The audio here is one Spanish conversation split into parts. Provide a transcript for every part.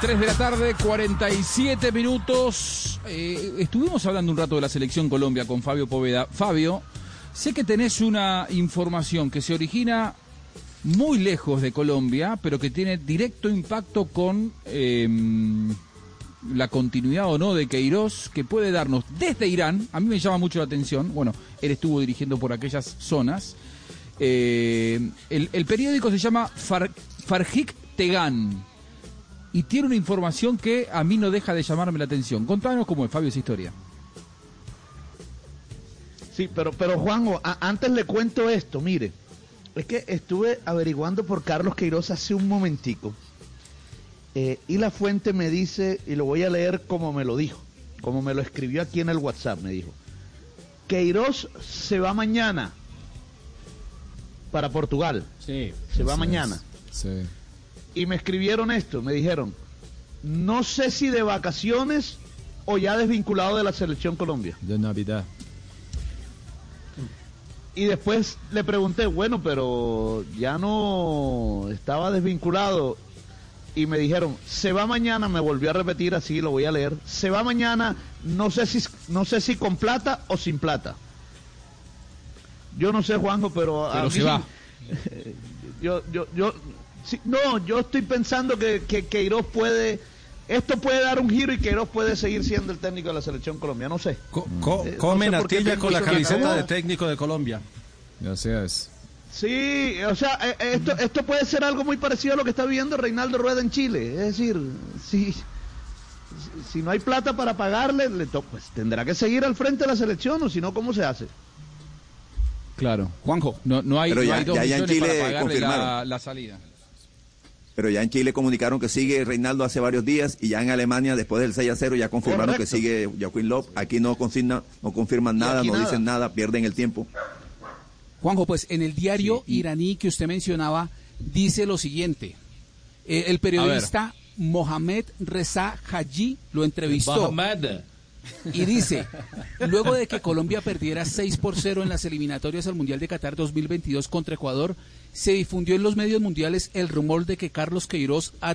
3 de la tarde, 47 minutos. Eh, estuvimos hablando un rato de la selección Colombia con Fabio Poveda. Fabio, sé que tenés una información que se origina muy lejos de Colombia, pero que tiene directo impacto con eh, la continuidad o no de Queiroz, que puede darnos desde Irán. A mí me llama mucho la atención. Bueno, él estuvo dirigiendo por aquellas zonas. Eh, el, el periódico se llama Far, Farjik Tegan y tiene una información que a mí no deja de llamarme la atención. Contanos cómo es, Fabio, esa historia. Sí, pero, pero Juanjo, a- antes le cuento esto, mire. Es que estuve averiguando por Carlos Queiroz hace un momentico. eh, y la fuente me dice, y lo voy a leer como me lo dijo, como me lo escribió aquí en el WhatsApp, me dijo. Queiroz se va mañana para Portugal. Sí. Se va mañana. es. Sí. Y me escribieron esto, me dijeron, no sé si de vacaciones o ya desvinculado de la selección Colombia. De Navidad. Y después le pregunté, bueno, pero ya no estaba desvinculado. Y me dijeron, se va mañana, me volvió a repetir así, lo voy a leer. Se va mañana, no sé si, no sé si con plata o sin plata. Yo no sé, Juanjo, pero, a Pero mí- se va. Yo, yo, yo, sí, no, yo estoy pensando que, que Queiroz puede, esto puede dar un giro y Queiroz puede seguir siendo el técnico de la selección colombiana, no sé. Co- co- Eh, no sé con la camiseta de técnico de Colombia. Así es. Sí, o sea, eh, eh, esto, esto puede ser algo muy parecido a lo que está viviendo Reinaldo Rueda en Chile. Es decir, si, si, no hay plata para pagarle, le to- pues tendrá que seguir al frente de la selección, o si no, ¿cómo se hace? Claro. Juanjo, no, no hay, Pero no hay dos ya- ya en millones para Chile pagarle la salida. Pero ya en Chile comunicaron que sigue Reinaldo hace varios días y ya en Alemania, después del 6 a 0, ya confirmaron Correcto. que sigue Joaquín López. Aquí no, consigna, no confirman nada, no nada. dicen nada, pierden el tiempo. Juanjo, pues en el diario Sí, iraní que usted mencionaba dice lo siguiente. Eh, el periodista Mohamed Reza Haji lo entrevistó Mohamed. Y dice, luego de que Colombia perdiera 6 por 0 en las eliminatorias al Mundial de Qatar 2022 contra Ecuador, se difundió en los medios mundiales el rumor de que Carlos Queiroz ha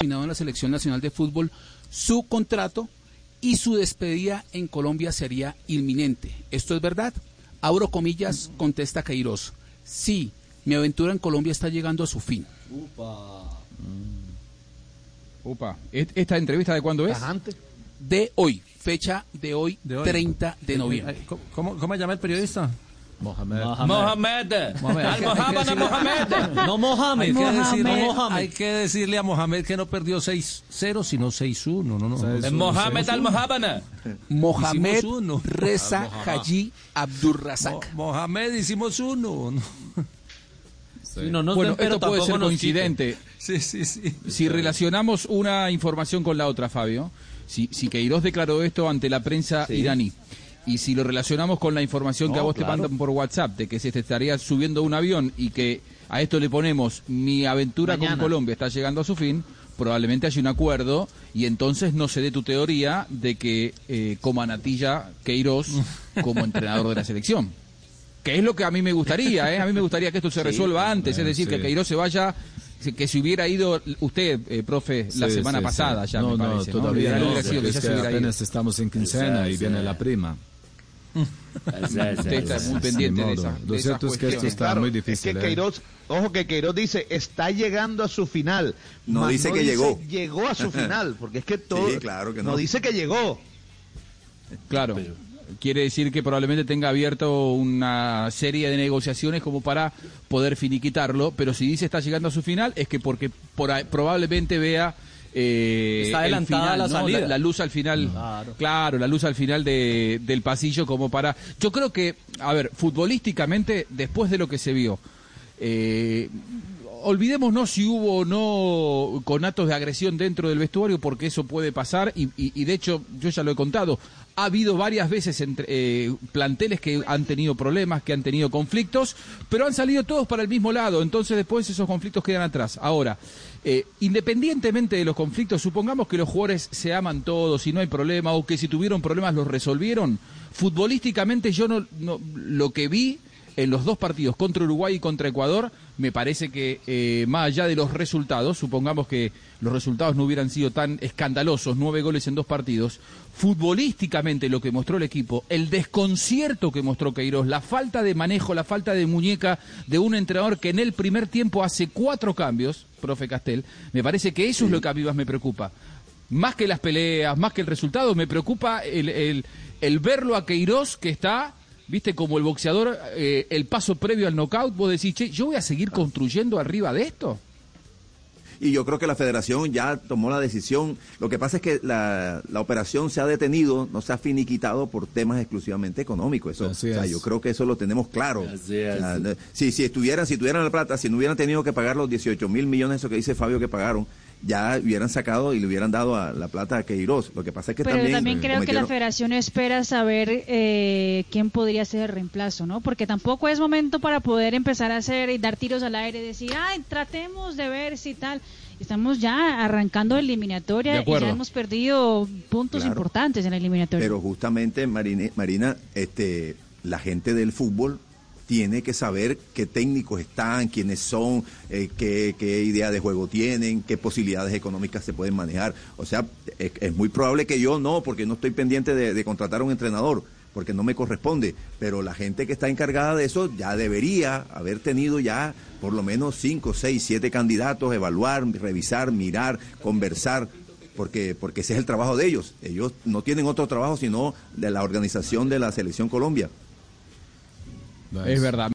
Terminado en la Selección Nacional de Fútbol, su contrato y su despedida en Colombia sería inminente. ¿Esto es verdad? Abro comillas, contesta Queiroz. Sí, mi aventura en Colombia está llegando a su fin. Upa. ¿Et- ¿Esta entrevista de cuándo es? Tajante. De hoy, fecha de hoy, De hoy. 30 de noviembre. Eh, ¿Cómo, cómo, cómo llama el periodista? Mohamed. Mohamed. Mohamed. Al Mohamed, Mohamed. No Mohamed. Hay que, Mohamed. decirle, Mohamed. hay que decirle a Mohamed que no perdió 6-0, sino 6-1. No, no. Mohamed al Mohamed. Mohamed. Reza Mohamed. Haji Abdurrazak. Mo- Mohamed hicimos uno. No nos bueno, esto puede ser coincidente. Sí, sí, sí. Si relacionamos una información con la otra, Fabio, si, si Queiroz declaró esto ante la prensa Sí. iraní, y si lo relacionamos con la información que a vos claro. te mandan por WhatsApp de que se te estaría subiendo un avión y que a esto le ponemos mi aventura con. Colombia está llegando a su fin, probablemente haya un acuerdo y entonces no se dé tu teoría de que eh, coma natilla Queiroz como entrenador de la selección. Que es lo que a mí me gustaría, ¿eh? A mí me gustaría que esto se resuelva antes, es decir, sí. que Queiroz se vaya, que se hubiera ido usted, eh, profe, la Sí, semana sí, pasada sí. ya no, me no, parece. todavía Lo no, hubiera sido que ya es se que hubiera ido. apenas estamos en quincena y viene la prima. Usted está muy pendiente de esa, de esas cuestiones. Claro, muy Es difícil, que ¿eh? Queiroz, ojo que Queiroz dice, está llegando a su final. No dice que llegó. Llegó a su final, porque es que todo... Sí, claro que no. No dice que llegó. Claro. Quiere decir que probablemente tenga abierto una serie de negociaciones como para poder finiquitarlo, pero si dice está llegando a su final es que porque por probablemente vea eh, Está el adelantada final, la ¿no? salida. la, luz al final, claro. la luz al final de- del pasillo como para. Yo creo que, a ver, futbolísticamente después de lo que se vio. Eh, olvidémonos si hubo o no conatos de agresión dentro del vestuario, porque eso puede pasar, y, y- de hecho, yo ya lo he contado, ha habido varias veces entre, eh, planteles que han tenido problemas, que han tenido conflictos, pero han salido todos para el mismo lado, entonces después esos conflictos quedan atrás. Ahora, eh, independientemente de los conflictos, supongamos que los jugadores se aman todos y no hay problema, o que si tuvieron problemas los resolvieron, futbolísticamente yo no, no lo que vi en los dos partidos contra Uruguay y contra Ecuador, me parece que eh, más allá de los resultados, supongamos que los resultados no hubieran sido tan escandalosos, nueve goles en dos partidos, futbolísticamente lo que mostró el equipo, el desconcierto que mostró Queiroz, la falta de manejo, la falta de muñeca de un entrenador que en el primer tiempo hace cuatro cambios, profe Castel, me parece que eso es lo que a mí más me preocupa. Más que las peleas, más que el resultado, me preocupa el, el- el verlo a Queiroz que está viste, como el boxeador, eh, el paso previo al knockout, vos decís, che, yo voy a seguir construyendo arriba de esto. Y yo creo que la federación ya tomó la decisión. Lo que pasa es que la, la operación se ha detenido, no se ha finiquitado por temas exclusivamente económicos. Eso, Así o sea, es. yo creo que eso lo tenemos claro. Si, si estuvieran, si tuvieran la plata, si no hubieran tenido que pagar los 18 mil millones, eso que dice Fabio que pagaron, ya hubieran sacado y le hubieran dado a la plata a Queiroz. Lo que pasa es que Pero también, también, creo que la federación espera saber eh, quién podría ser el reemplazo, ¿no? Porque tampoco es momento para poder empezar a hacer y dar tiros al aire y decir, ay, tratemos de ver si tal. Estamos ya arrancando la eliminatoria y ya hemos perdido puntos Claro. importantes en la eliminatoria. Pero justamente, Marine- Marina, este, la gente del fútbol tiene que saber qué técnicos están, quiénes son, eh, qué, qué idea de juego tienen, qué posibilidades económicas se pueden manejar. O sea, es, muy probable que yo no, porque no estoy pendiente de, de contratar a un entrenador, porque no me corresponde. Pero la gente que está encargada de eso ya debería haber tenido ya por lo menos cinco, seis, siete candidatos, evaluar, revisar, mirar, conversar porque, porque ese es el trabajo de ellos. Ellos no tienen otro trabajo sino de la organización de la Selección Colombia. Es verdad.